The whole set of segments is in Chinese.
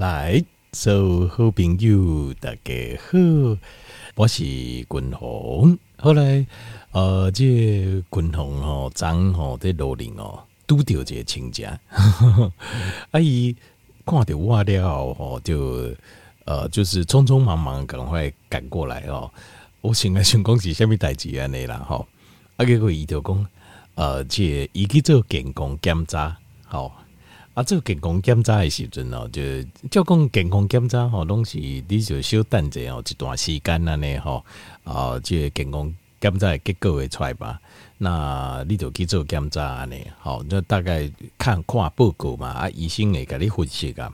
来，所有好朋友大家好，我是君鸿。后来，呃，这君鸿吼，张吼在罗林哦，拄到这个亲家，阿姨看到我了后，就呃，就是匆匆忙忙赶快赶过来哦。我先来先讲是虾物代志安尼啦吼，啊，结果伊就讲，呃，这伊去做健康检查，好。啊，这个健康检查的时阵哦，就照讲健康检查吼，拢是你就小等者哦，一段时间安尼吼，啊，这个健康检查的结果会出来吧？那你就去做检查安尼，好，那大概看看报告嘛，啊，医生会给你分析啊，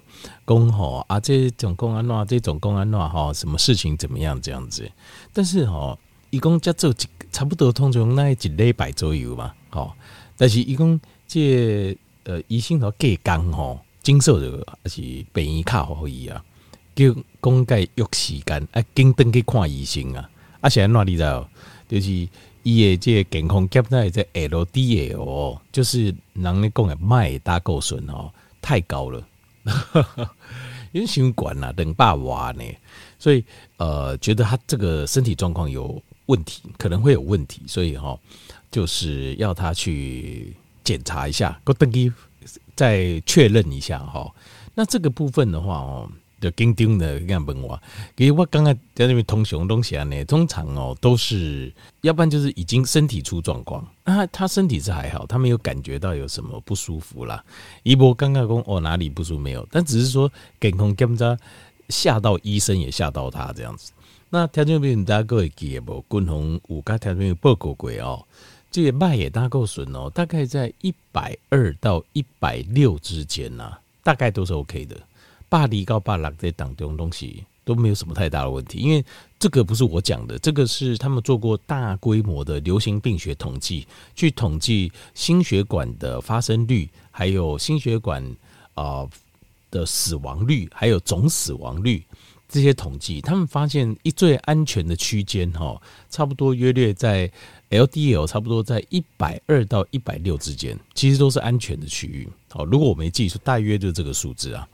讲吼啊，这总共安怎，这总共安怎吼，什么事情怎么样这样子？但是吼，伊讲才做一差不多通常那一礼拜左右嘛，吼，但是伊讲这。呃，医生说隔工吼，经受着还是病院卡好伊啊，叫讲该约时间啊，紧登去看医生啊。啊，现在哪里在？就是伊的这个健康检查在 LDL，就是人咧讲的麦胆固醇哦，太高了，因为血管啊，等百瓦呢，所以呃，觉得他这个身体状况有问题，可能会有问题，所以哈，就是要他去。检查一下，我登记再确认一下哈。那这个部分的话哦，就紧张的这样问我，因为我刚刚在那边通熊东西啊呢，通常哦都是，要不然就是已经身体出状况啊，他身体是还好，他没有感觉到有什么不舒服啦。一波刚刚讲哦哪里不舒服没有，但只是说健康检查吓到医生也吓到他这样子。那条件病大家各位记不？共同五个条件病报告过哦。这个麦胆固醇哦，大概在一百二到一百六之间呐，大概都是 OK 的。巴黎高巴拉这当中东西都没有什么太大的问题，因为这个不是我讲的，这个是他们做过大规模的流行病学统计，去统计心血管的发生率，还有心血管啊的死亡率，还有总死亡率这些统计，他们发现一最安全的区间哈，差不多约略在。LDL 差不多在一百二到一百六之间，其实都是安全的区域。好，如果我没记错，大约就是这个数字啊。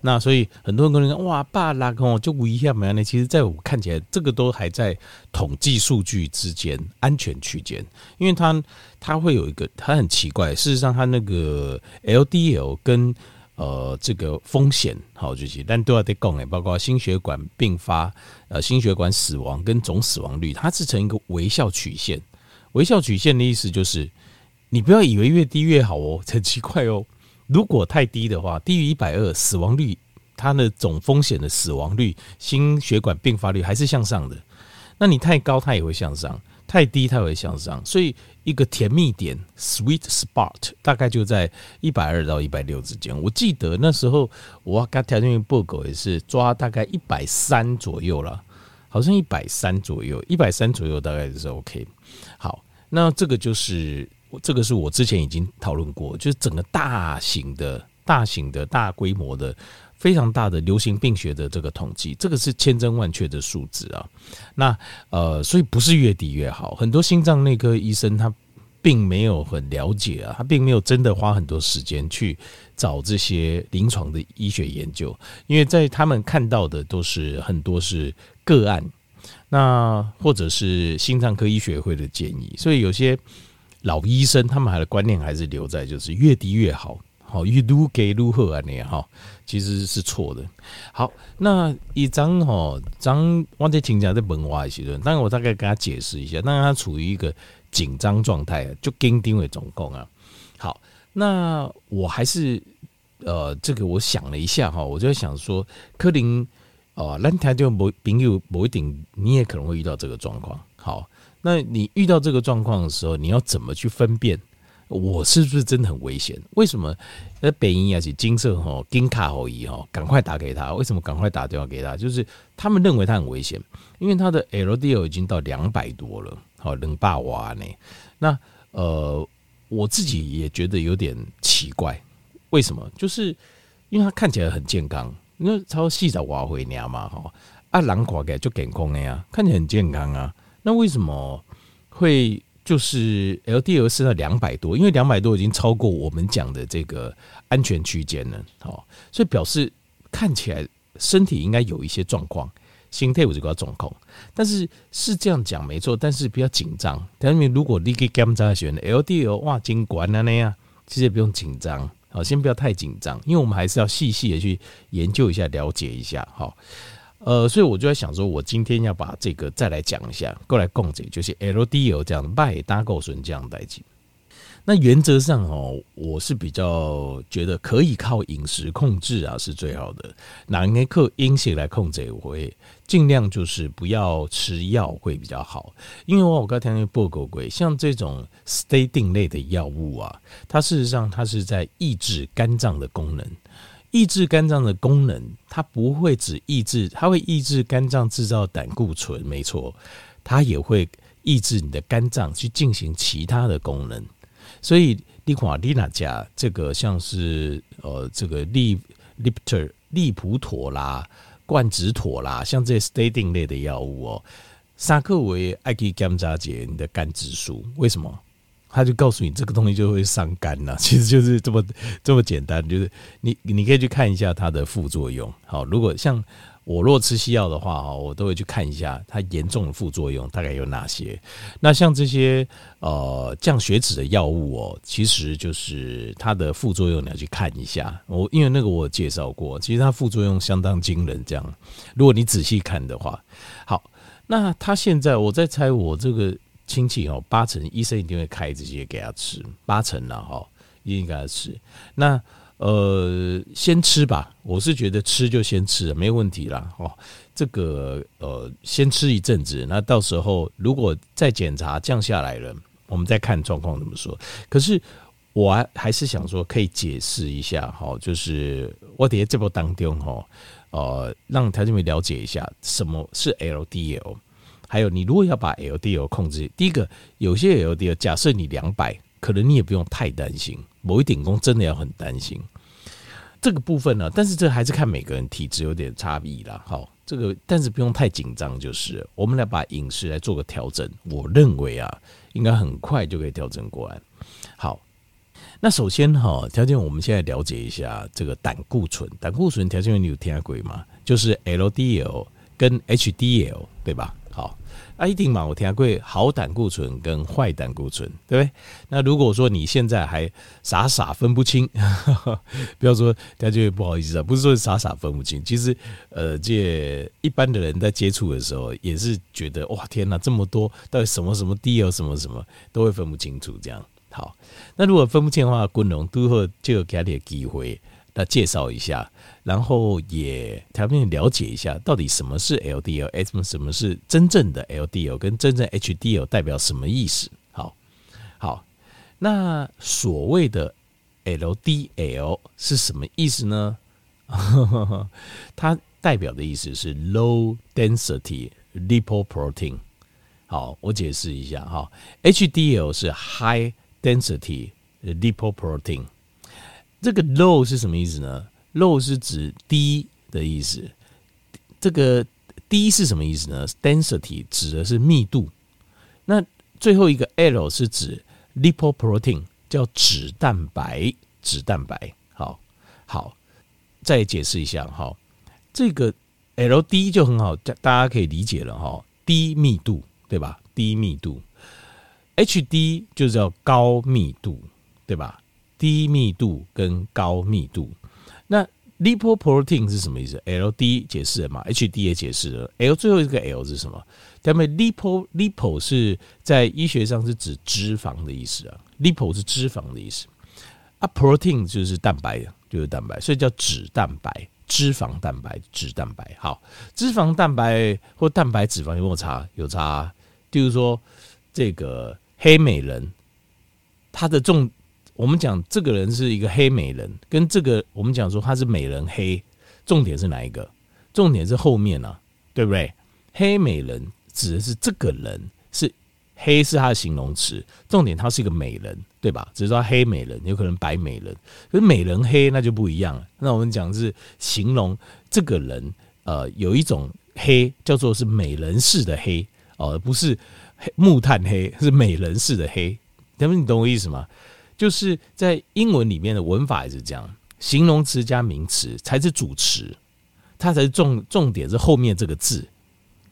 那所以很多人跟你说，哇，爸拉哦，就无一下没呢。其实，在我看起来，这个都还在统计数据之间安全区间，因为它它会有一个，它很奇怪。事实上，它那个 LDL 跟呃，这个风险好就是，但都要得讲诶，包括心血管并发、呃，心血管死亡跟总死亡率，它是成一个微笑曲线。微笑曲线的意思就是，你不要以为越低越好哦，很奇怪哦。如果太低的话，低于一百二，死亡率，它的总风险的死亡率、心血管并发率还是向上的。那你太高，它也会向上；太低，它也会向上。所以一个甜蜜点 （sweet spot） 大概就在一百二到一百六之间。我记得那时候我刚条件报告也是抓大概一百三左右了，好像一百三左右，一百三左右大概就是 OK。好，那这个就是这个是我之前已经讨论过，就是整个大型的、大型的、大规模的、非常大的流行病学的这个统计，这个是千真万确的数字啊。那呃，所以不是越低越好。很多心脏内科医生他并没有很了解啊，他并没有真的花很多时间去找这些临床的医学研究，因为在他们看到的都是很多是个案。那或者是心脏科医学会的建议，所以有些老医生他们还的观念还是留在就是越低越好，好越低给越好啊那样哈，其实是错的。好，那一张哈张我在请讲在问我的时候，当然我大概跟他解释一下，当然他处于一个紧张状态，就跟丁伟总共啊。好，那我还是呃这个我想了一下哈，我就想说柯林。哦，那他就某朋友某一点，你也可能会遇到这个状况。好，那你遇到这个状况的时候，你要怎么去分辨我是不是真的很危险？为什么？那北医啊，是金色吼金卡后医哈，赶快打给他。为什么赶快打电话给他？就是他们认为他很危险，因为他的 LDL 已经到两百多了，好冷霸娃呢。那呃，我自己也觉得有点奇怪，为什么？就是因为他看起来很健康。那超细的瓦回娘嘛哈，啊，人看起来就健康的呀，看起来很健康啊。那为什么会就是 LDL 是在两百多？因为两百多已经超过我们讲的这个安全区间了，好，所以表示看起来身体应该有一些状况，心态有这个状况，但是是这样讲没错，但是不要紧张。但是如果你给检查选 LDL 哇，金管了那样，其实也不用紧张，好，先不要太紧张，因为我们还是要细细的去研究一下，了解一下，好。呃，所以我就在想说，我今天要把这个再来讲一下，过来共解，就是 LDL 这样的胆固醇这样代际。那原则上哦，我是比较觉得可以靠饮食控制啊，是最好的。哪应该靠饮食来控制，我会尽量就是不要吃药会比较好。因为我我刚才听报告过，像这种 statin 类的药物啊，它事实上它是在抑制肝脏的功能。抑制肝脏的功能，它不会只抑制，它会抑制肝脏制造胆固醇，没错，它也会抑制你的肝脏去进行其他的功能。所以，利华利那加这个像是呃这个利利普利普妥啦、冠子妥啦，像这些 statin 类的药物哦，沙克维艾基甘扎杰你的肝指数，为什么？他就告诉你这个东西就会伤肝呐，其实就是这么这么简单，就是你你可以去看一下它的副作用。好，如果像我若吃西药的话，哈，我都会去看一下它严重的副作用大概有哪些。那像这些呃降血脂的药物哦，其实就是它的副作用你要去看一下。我因为那个我介绍过，其实它副作用相当惊人。这样，如果你仔细看的话，好，那他现在我在猜我这个。亲戚哦，八成医生一定会开这些给他吃，八成了哈，一定给他吃。那呃，先吃吧，我是觉得吃就先吃，没问题啦。哦。这个呃，先吃一阵子，那到时候如果再检查降下来了，我们再看状况怎么说。可是我还是想说，可以解释一下哈，就是我在这波当中哈，呃，让条件们了解一下什么是 LDL。还有，你如果要把 LDL 控制，第一个，有些 LDL，假设你两百，可能你也不用太担心。某一点工真的要很担心这个部分呢，但是这还是看每个人体质有点差异啦。好，这个但是不用太紧张，就是我们来把饮食来做个调整。我认为啊，应该很快就可以调整过来。好，那首先哈，条件我们现在了解一下这个胆固醇。胆固醇条件你有听过吗？就是 LDL 跟 HDL 对吧？好。啊，一定嘛，我听过好胆固醇跟坏胆固醇，对不对？那如果说你现在还傻傻分不清，呵 呵不要说大家就不好意思啊，不是说傻傻分不清，其实呃，这一般的人在接触的时候也是觉得哇，天哪，这么多，到底什么什么 DL 什么什么都会分不清楚，这样好。那如果分不清的话，滚龙都会就给他点机会，那介绍一下。然后也条件了解一下，到底什么是 LDL，什么什么是真正的 LDL，跟真正 HDL 代表什么意思？好，好，那所谓的 LDL 是什么意思呢？它代表的意思是 Low Density Lipoprotein。好，我解释一下哈，HDL 是 High Density Lipoprotein。这个 Low 是什么意思呢？low 是指低的意思，这个低是什么意思呢？density 指的是密度，那最后一个 L 是指 lipoprotein，叫脂蛋白，脂蛋白。好，好，再解释一下哈，这个 LD 就很好，大家可以理解了哈，低密度对吧？低密度，HD 就叫高密度对吧？低密度跟高密度。那 lipoprotein 是什么意思？LD 解释了嘛？HD 也解释了。L 最后一个 L 是什么？他们 lipo lipo 是在医学上是指脂肪的意思啊。lipo 是脂肪的意思啊，protein 就是蛋白，就是蛋白，所以叫脂蛋白，脂肪蛋白，脂蛋白。好，脂肪蛋白或蛋白脂肪有没有差？有差。就是说，这个黑美人，它的重。我们讲这个人是一个黑美人，跟这个我们讲说他是美人黑，重点是哪一个？重点是后面啊，对不对？黑美人指的是这个人是黑是他的形容词，重点他是一个美人，对吧？只是说黑美人，有可能白美人，可是美人黑那就不一样了。那我们讲是形容这个人，呃，有一种黑叫做是美人式的黑哦，而不是黑木炭黑，是美人式的黑。他们你懂我意思吗？就是在英文里面的文法也是这样，形容词加名词才是主词，它才是重重点，是后面这个字，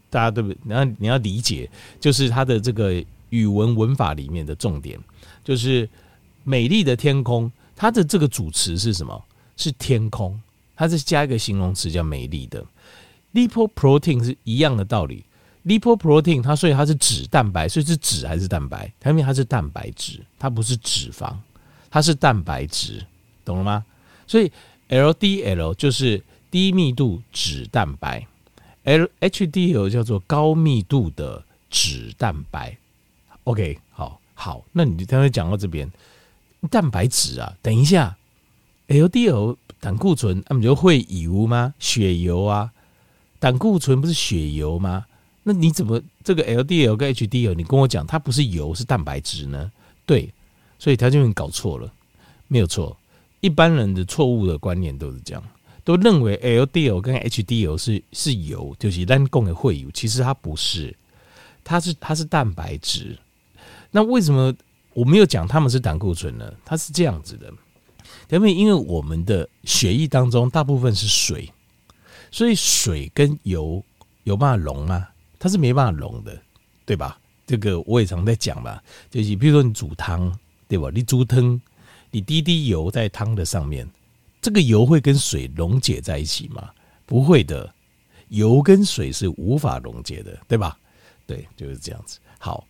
大家对不对？然后你要理解，就是它的这个语文文法里面的重点，就是美丽的天空，它的这个主词是什么？是天空，它是加一个形容词叫美丽的。Lipoprotein 是一样的道理，Lipoprotein 它所以它是脂蛋白，所以是脂还是蛋白？它因为它是蛋白质，它不是脂肪，它是蛋白质，懂了吗？所以 LDL 就是低密度脂蛋白，LHDL 叫做高密度的脂蛋白。OK，好，好，那你刚才讲到这边，蛋白质啊，等一下，LDL 胆固醇，那不就会油吗？血油啊。胆固醇不是血油吗？那你怎么这个 LDL 跟 HDL，你跟我讲它不是油是蛋白质呢？对，所以他就搞错了，没有错。一般人的错误的观念都是这样，都认为 LDL 跟 HDL 是是油，就是单供的会油，其实它不是，它是它是蛋白质。那为什么我没有讲他们是胆固醇呢？它是这样子的，因为因为我们的血液当中大部分是水。所以水跟油有办法溶吗？它是没办法溶的，对吧？这个我也常在讲吧，就是比如说你煮汤，对吧？你煮汤，你滴滴油在汤的上面，这个油会跟水溶解在一起吗？不会的，油跟水是无法溶解的，对吧？对，就是这样子。好，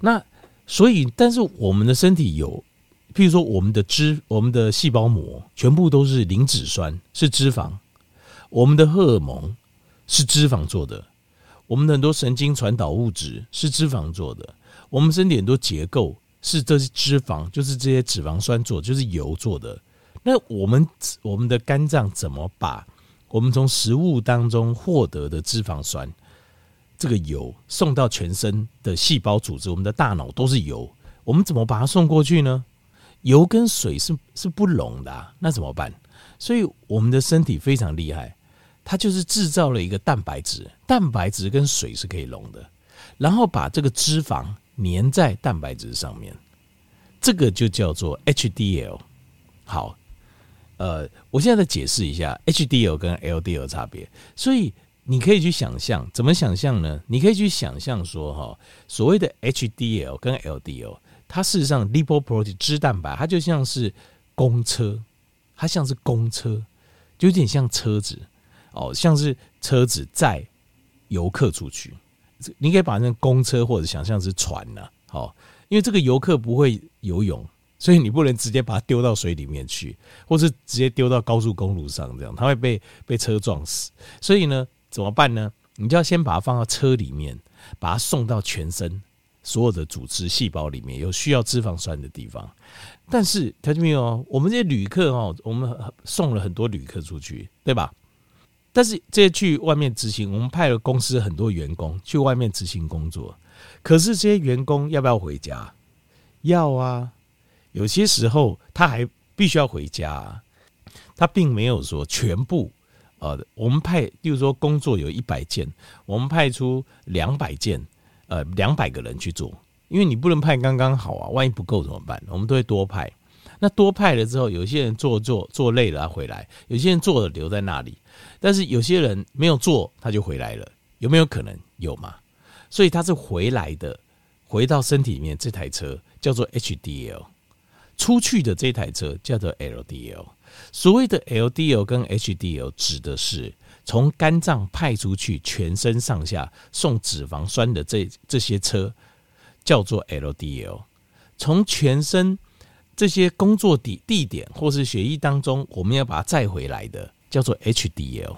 那所以，但是我们的身体有，譬如说我们的脂，我们的细胞膜全部都是磷脂酸，是脂肪。我们的荷尔蒙是脂肪做的，我们的很多神经传导物质是脂肪做的，我们身体很多结构是这些脂肪，就是这些脂肪酸做，就是油做的。那我们我们的肝脏怎么把我们从食物当中获得的脂肪酸这个油送到全身的细胞组织？我们的大脑都是油，我们怎么把它送过去呢？油跟水是是不溶的，那怎么办？所以我们的身体非常厉害。它就是制造了一个蛋白质，蛋白质跟水是可以溶的，然后把这个脂肪粘在蛋白质上面，这个就叫做 HDL。好，呃，我现在再解释一下 HDL 跟 LDL 差别。所以你可以去想象，怎么想象呢？你可以去想象说，哈，所谓的 HDL 跟 LDL，它事实上 lipoprotein 脂蛋白，它就像是公车，它像是公车，就有点像车子。哦，像是车子载游客出去，你可以把那公车或者想象是船呐。好，因为这个游客不会游泳，所以你不能直接把它丢到水里面去，或是直接丢到高速公路上这样，它会被被车撞死。所以呢，怎么办呢？你就要先把它放到车里面，把它送到全身所有的组织细胞里面有需要脂肪酸的地方。但是，听见没有？我们这些旅客哦，我们送了很多旅客出去，对吧？但是这些去外面执行，我们派了公司很多员工去外面执行工作。可是这些员工要不要回家？要啊，有些时候他还必须要回家啊。他并没有说全部，呃，我们派，例如说工作有一百件，我们派出两百件，呃，两百个人去做，因为你不能派刚刚好啊，万一不够怎么办？我们都会多派。那多派了之后，有些人做做做累了回来，有些人做了留在那里。但是有些人没有做，他就回来了，有没有可能？有吗？所以他是回来的，回到身体里面这台车叫做 HDL，出去的这台车叫做 LDL。所谓的 LDL 跟 HDL 指的是从肝脏派出去全身上下送脂肪酸的这这些车叫做 LDL，从全身这些工作地地点或是血液当中，我们要把它载回来的。叫做 HDL，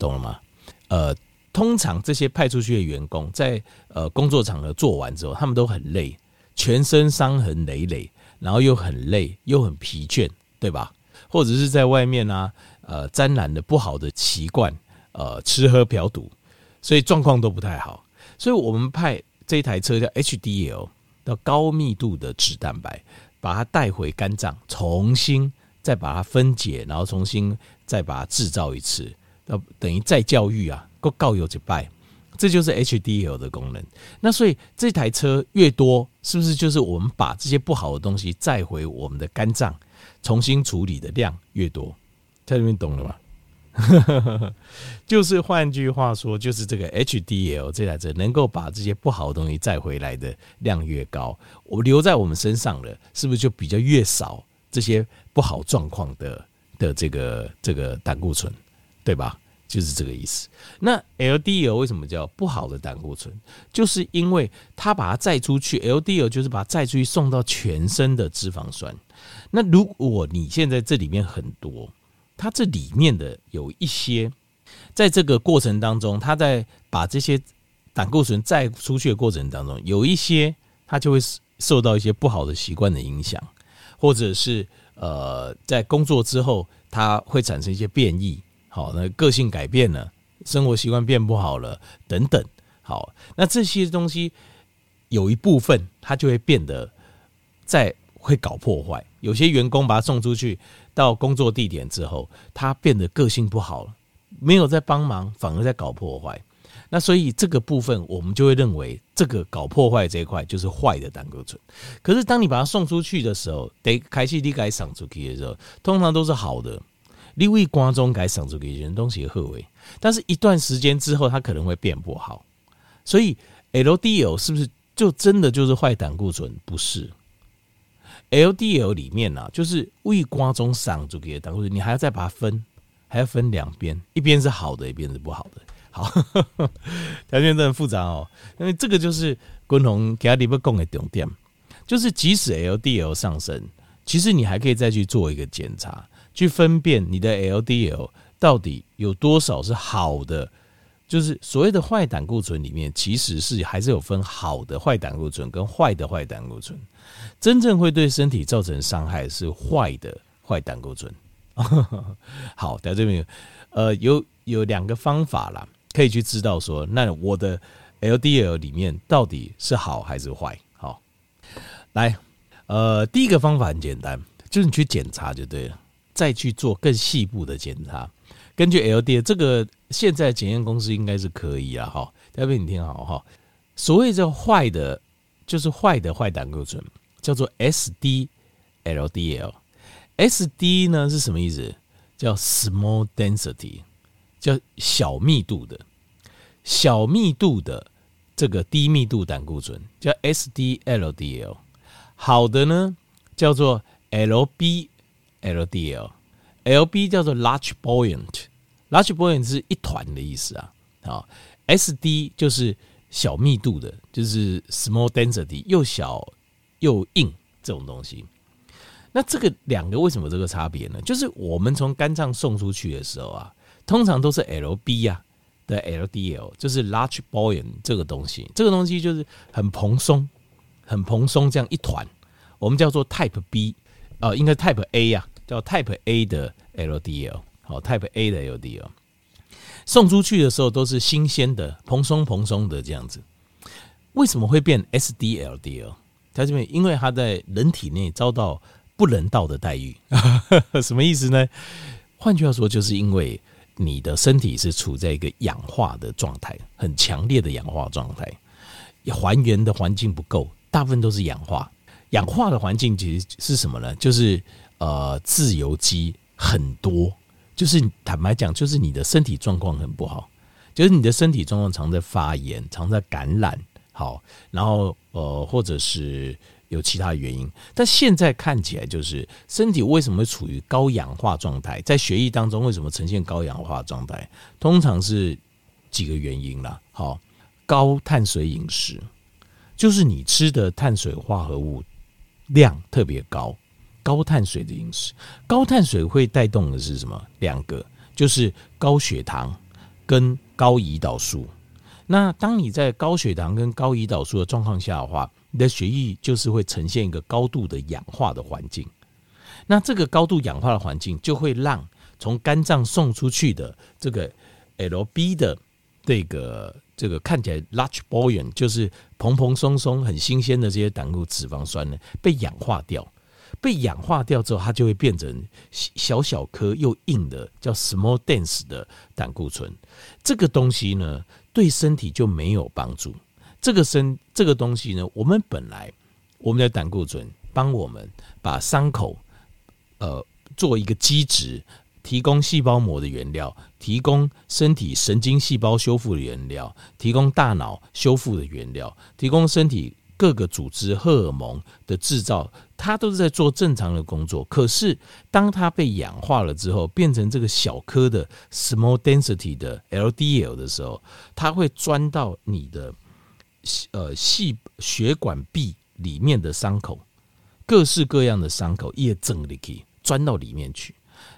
懂了吗？呃，通常这些派出去的员工在呃工作场合做完之后，他们都很累，全身伤痕累累，然后又很累又很疲倦，对吧？或者是在外面啊，呃，沾染了不好的习惯，呃，吃喝嫖赌，所以状况都不太好。所以我们派这台车叫 HDL，到高密度的脂蛋白，把它带回肝脏，重新再把它分解，然后重新。再把它制造一次，那等于再教育啊，够告有几拜，这就是 HDL 的功能。那所以这台车越多，是不是就是我们把这些不好的东西载回我们的肝脏，重新处理的量越多？在这边懂了吗？就是换句话说，就是这个 HDL 这台车能够把这些不好的东西载回来的量越高，我留在我们身上了，是不是就比较越少这些不好状况的的这个这个胆固醇，对吧？就是这个意思。那 LDL 为什么叫不好的胆固醇？就是因为它把它载出去，LDL 就是把它载出去送到全身的脂肪酸。那如果你现在这里面很多，它这里面的有一些，在这个过程当中，它在把这些胆固醇载出去的过程当中，有一些它就会受到一些不好的习惯的影响，或者是呃，在工作之后，他会产生一些变异。好，那个性改变了，生活习惯变不好了，等等。好，那这些东西有一部分它就会变得在会搞破坏。有些员工把他送出去到工作地点之后，他变得个性不好了，没有在帮忙，反而在搞破坏。那所以这个部分我们就会认为，这个搞破坏这一块就是坏的胆固醇。可是当你把它送出去的时候，得开始你该送出去的时候，通常都是好的。你为瓜中该上出给人东西贺为，但是一段时间之后，它可能会变不好。所以 LDL 是不是就真的就是坏胆固醇？不是，LDL 里面呢、啊，就是为观众上出给胆固醇，你还要再把它分，还要分两边，一边是好的，一边是不好的。好，条件真的很复杂哦。因为这个就是共同给他里边讲的重点，就是即使 LDL 上升，其实你还可以再去做一个检查。去分辨你的 LDL 到底有多少是好的，就是所谓的坏胆固醇里面，其实是还是有分好的坏胆固醇跟坏的坏胆固醇。真正会对身体造成伤害是坏的坏胆固醇。好，在这边呃有有两个方法啦，可以去知道说，那我的 LDL 里面到底是好还是坏。好，来，呃，第一个方法很简单，就是你去检查就对了。再去做更细部的检查，根据 LDL 这个现在检验公司应该是可以啊，哈，待会你听好哈。所谓这坏的，就是坏的坏胆固醇，叫做 SD-LDL，SD 呢是什么意思？叫 small density，叫小密度的，小密度的这个低密度胆固醇叫 SD-LDL。好的呢，叫做 LB。LDL，LB 叫做 large buoyant，large buoyant 是一团的意思啊。好，SD 就是小密度的，就是 small density，又小又硬这种东西。那这个两个为什么这个差别呢？就是我们从肝脏送出去的时候啊，通常都是 LB 呀的 LDL，就是 large b o y a n 这个东西，这个东西就是很蓬松，很蓬松这样一团，我们叫做 Type B，呃，应该 Type A 呀。叫 Type A 的 LDL，好，Type A 的 LDL 送出去的时候都是新鲜的，蓬松蓬松的这样子。为什么会变 SD-LDL？它这边因为它在人体内遭到不人道的待遇，什么意思呢？换句话说，就是因为你的身体是处在一个氧化的状态，很强烈的氧化状态，还原的环境不够，大部分都是氧化。氧化的环境其实是什么呢？就是呃，自由基很多，就是坦白讲，就是你的身体状况很不好，就是你的身体状况常在发炎，常在感染，好，然后呃，或者是有其他原因。但现在看起来，就是身体为什么处于高氧化状态？在血液当中为什么呈现高氧化状态？通常是几个原因啦。好，高碳水饮食，就是你吃的碳水化合物量特别高。高碳水的饮食，高碳水会带动的是什么？两个，就是高血糖跟高胰岛素。那当你在高血糖跟高胰岛素的状况下的话，你的血液就是会呈现一个高度的氧化的环境。那这个高度氧化的环境就会让从肝脏送出去的这个 LB 的这个这个看起来 large b o y a n 就是蓬蓬松松、很新鲜的这些胆固脂肪酸呢，被氧化掉。被氧化掉之后，它就会变成小小颗又硬的，叫 small dense 的胆固醇。这个东西呢，对身体就没有帮助。这个身这个东西呢，我们本来我们的胆固醇帮我们把伤口呃做一个基质，提供细胞膜的原料，提供身体神经细胞修复的原料，提供大脑修复的原料，提供身体各个组织荷尔蒙的制造，它都是在做正常的工作。可是，当它被氧化了之后，变成这个小颗的 small density 的 LDL 的时候，它会钻到你的呃细血管壁里面的伤口，各式各样的伤口也整里可以钻到里面去。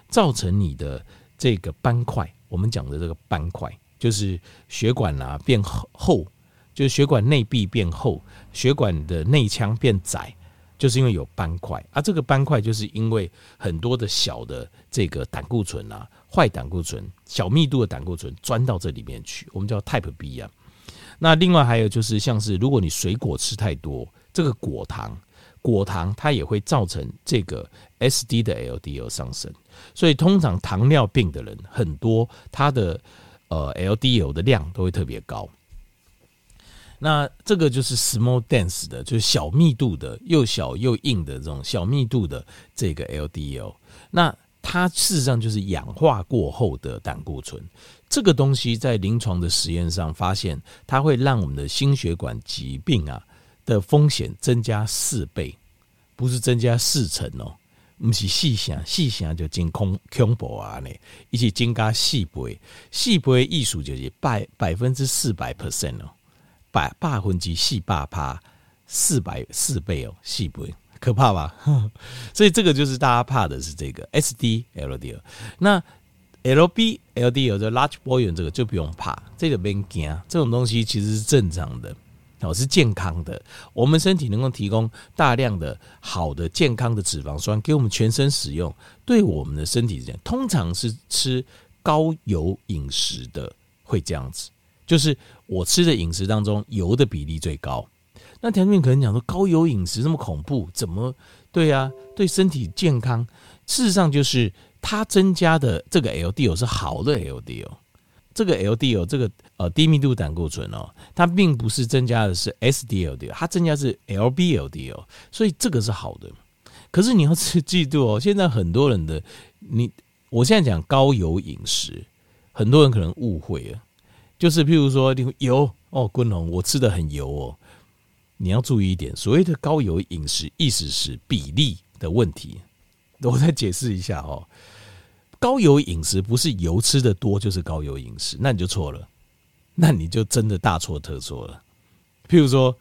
造成你的这个斑块，我们讲的这个斑块，就是血管啊变厚，就是血管内壁变厚，血管的内腔变窄，就是因为有斑块。而这个斑块就是因为很多的小的这个胆固醇啊，坏胆固醇、小密度的胆固醇钻到这里面去，我们叫 Type B 啊。那另外还有就是像是如果你水果吃太多，这个果糖。果糖它也会造成这个 SD 的 LDL 上升，所以通常糖尿病的人很多，他的呃 LDL 的量都会特别高。那这个就是 small dense 的，就是小密度的，又小又硬的这种小密度的这个 LDL。那它事实上就是氧化过后的胆固醇。这个东西在临床的实验上发现，它会让我们的心血管疾病啊。的风险增加四倍，不是增加四成哦，不是细想细想就真空恐怖啊呢，一起增加四倍，四倍艺术就是百百分之四百 percent 哦，百百分之四百趴，四百四倍哦，四倍可怕吧？所以这个就是大家怕的是这个 SD LDL，那 LB LDL 的 large volume 这个就不用怕，这个别惊，这种东西其实是正常的。哦，是健康的。我们身体能够提供大量的好的健康的脂肪酸给我们全身使用，对我们的身体这样，通常是吃高油饮食的会这样子。就是我吃的饮食当中油的比例最高。那条件可能讲说高油饮食这么恐怖，怎么对啊？对身体健康，事实上就是它增加的这个 LDL 是好的 LDL。这个 LDL 这个呃低密度胆固醇哦，它并不是增加的是 SDLDL，它增加的是 LBLDL，所以这个是好的。可是你要记住哦，现在很多人的你，我现在讲高油饮食，很多人可能误会了，就是譬如说你油哦，坤龙，我吃的很油哦，你要注意一点，所谓的高油饮食，意思是比例的问题。我再解释一下哦。高油饮食不是油吃的多就是高油饮食，那你就错了，那你就真的大错特错了。譬如说，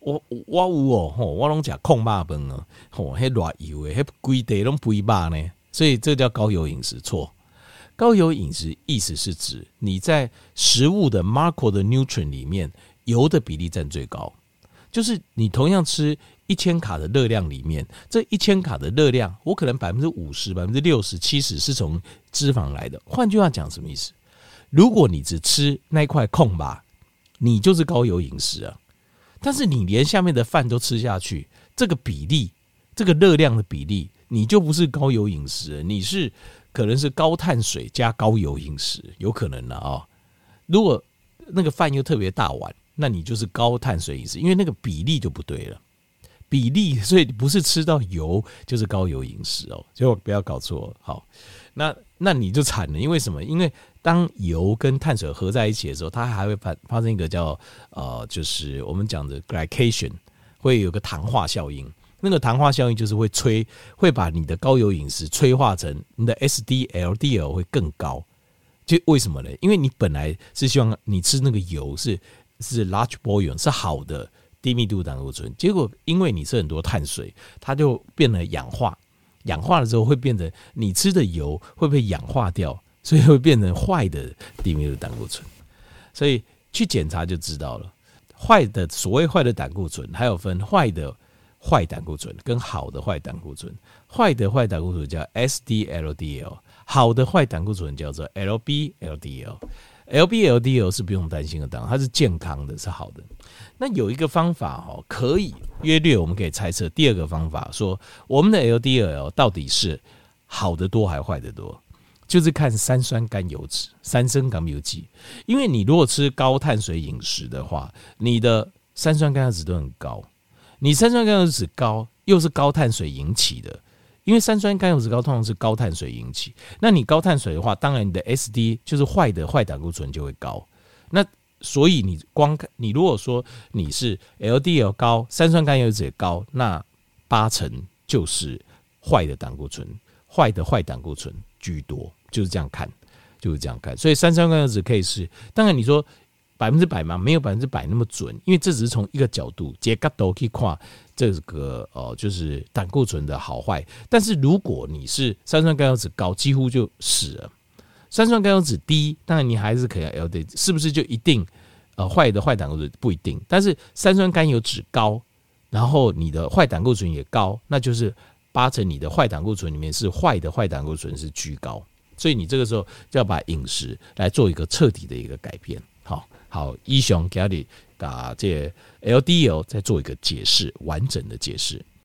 我我有哦，我拢吃控肉饭哦，吼，迄热油诶，迄规地拢肥肉呢，所以这叫高油饮食错。高油饮食意思是指你在食物的 macro 的 nutrient 里面，油的比例占最高，就是你同样吃。一千卡的热量里面，这一千卡的热量，我可能百分之五十、百分之六十、七十是从脂肪来的。换句话讲，什么意思？如果你只吃那一块空吧，你就是高油饮食啊。但是你连下面的饭都吃下去，这个比例，这个热量的比例，你就不是高油饮食，你是可能是高碳水加高油饮食，有可能的啊。如果那个饭又特别大碗，那你就是高碳水饮食，因为那个比例就不对了。比例，所以不是吃到油就是高油饮食哦，就不要搞错。好，那那你就惨了，因为什么？因为当油跟碳水合在一起的时候，它还会发发生一个叫呃，就是我们讲的 glycation，会有个糖化效应。那个糖化效应就是会催，会把你的高油饮食催化成你的 SDLDL 会更高。就为什么呢？因为你本来是希望你吃那个油是是 large volume 是好的。低密度胆固醇，结果因为你吃很多碳水，它就变得氧化，氧化了之后会变成你吃的油会被氧化掉，所以会变成坏的低密度胆固醇。所以去检查就知道了，坏的所谓坏的胆固醇，还有分坏的坏胆固醇跟好的坏胆固醇。坏的坏胆固醇叫 SDLDL，好的坏胆固醇叫做 LBLDL。LBLDL 是不用担心的，当然它是健康的，是好的。那有一个方法哦，可以约略，我们可以猜测。第二个方法说，我们的 LDL 到底是好的多还是坏的多？就是看三酸甘油酯、三升甘油酯。因为你如果吃高碳水饮食的话，你的三酸甘油脂都很高。你三酸甘油脂高，又是高碳水引起的，因为三酸甘油酯高通常是高碳水引起。那你高碳水的话，当然你的 SD 就是坏的坏胆固醇就会高。那所以你光看你如果说你是 LDL 高，三酸甘油酯也高，那八成就是坏的胆固醇，坏的坏胆固醇居多，就是这样看，就是这样看。所以三酸甘油酯可以是，当然你说百分之百嘛，没有百分之百那么准，因为这只是从一个角度，结个都可以看这个哦，就是胆固醇的好坏。但是如果你是三酸甘油酯高，几乎就死了。三酸甘油酯低，当然你还是可以 LDL，是不是就一定呃坏的坏胆固醇不一定？但是三酸甘油酯高，然后你的坏胆固醇也高，那就是八成你的坏胆固醇里面是坏的坏胆固醇是居高，所以你这个时候就要把饮食来做一个彻底的一个改变。好，好，医生给你把这 LDL 再做一个解释，完整的解释。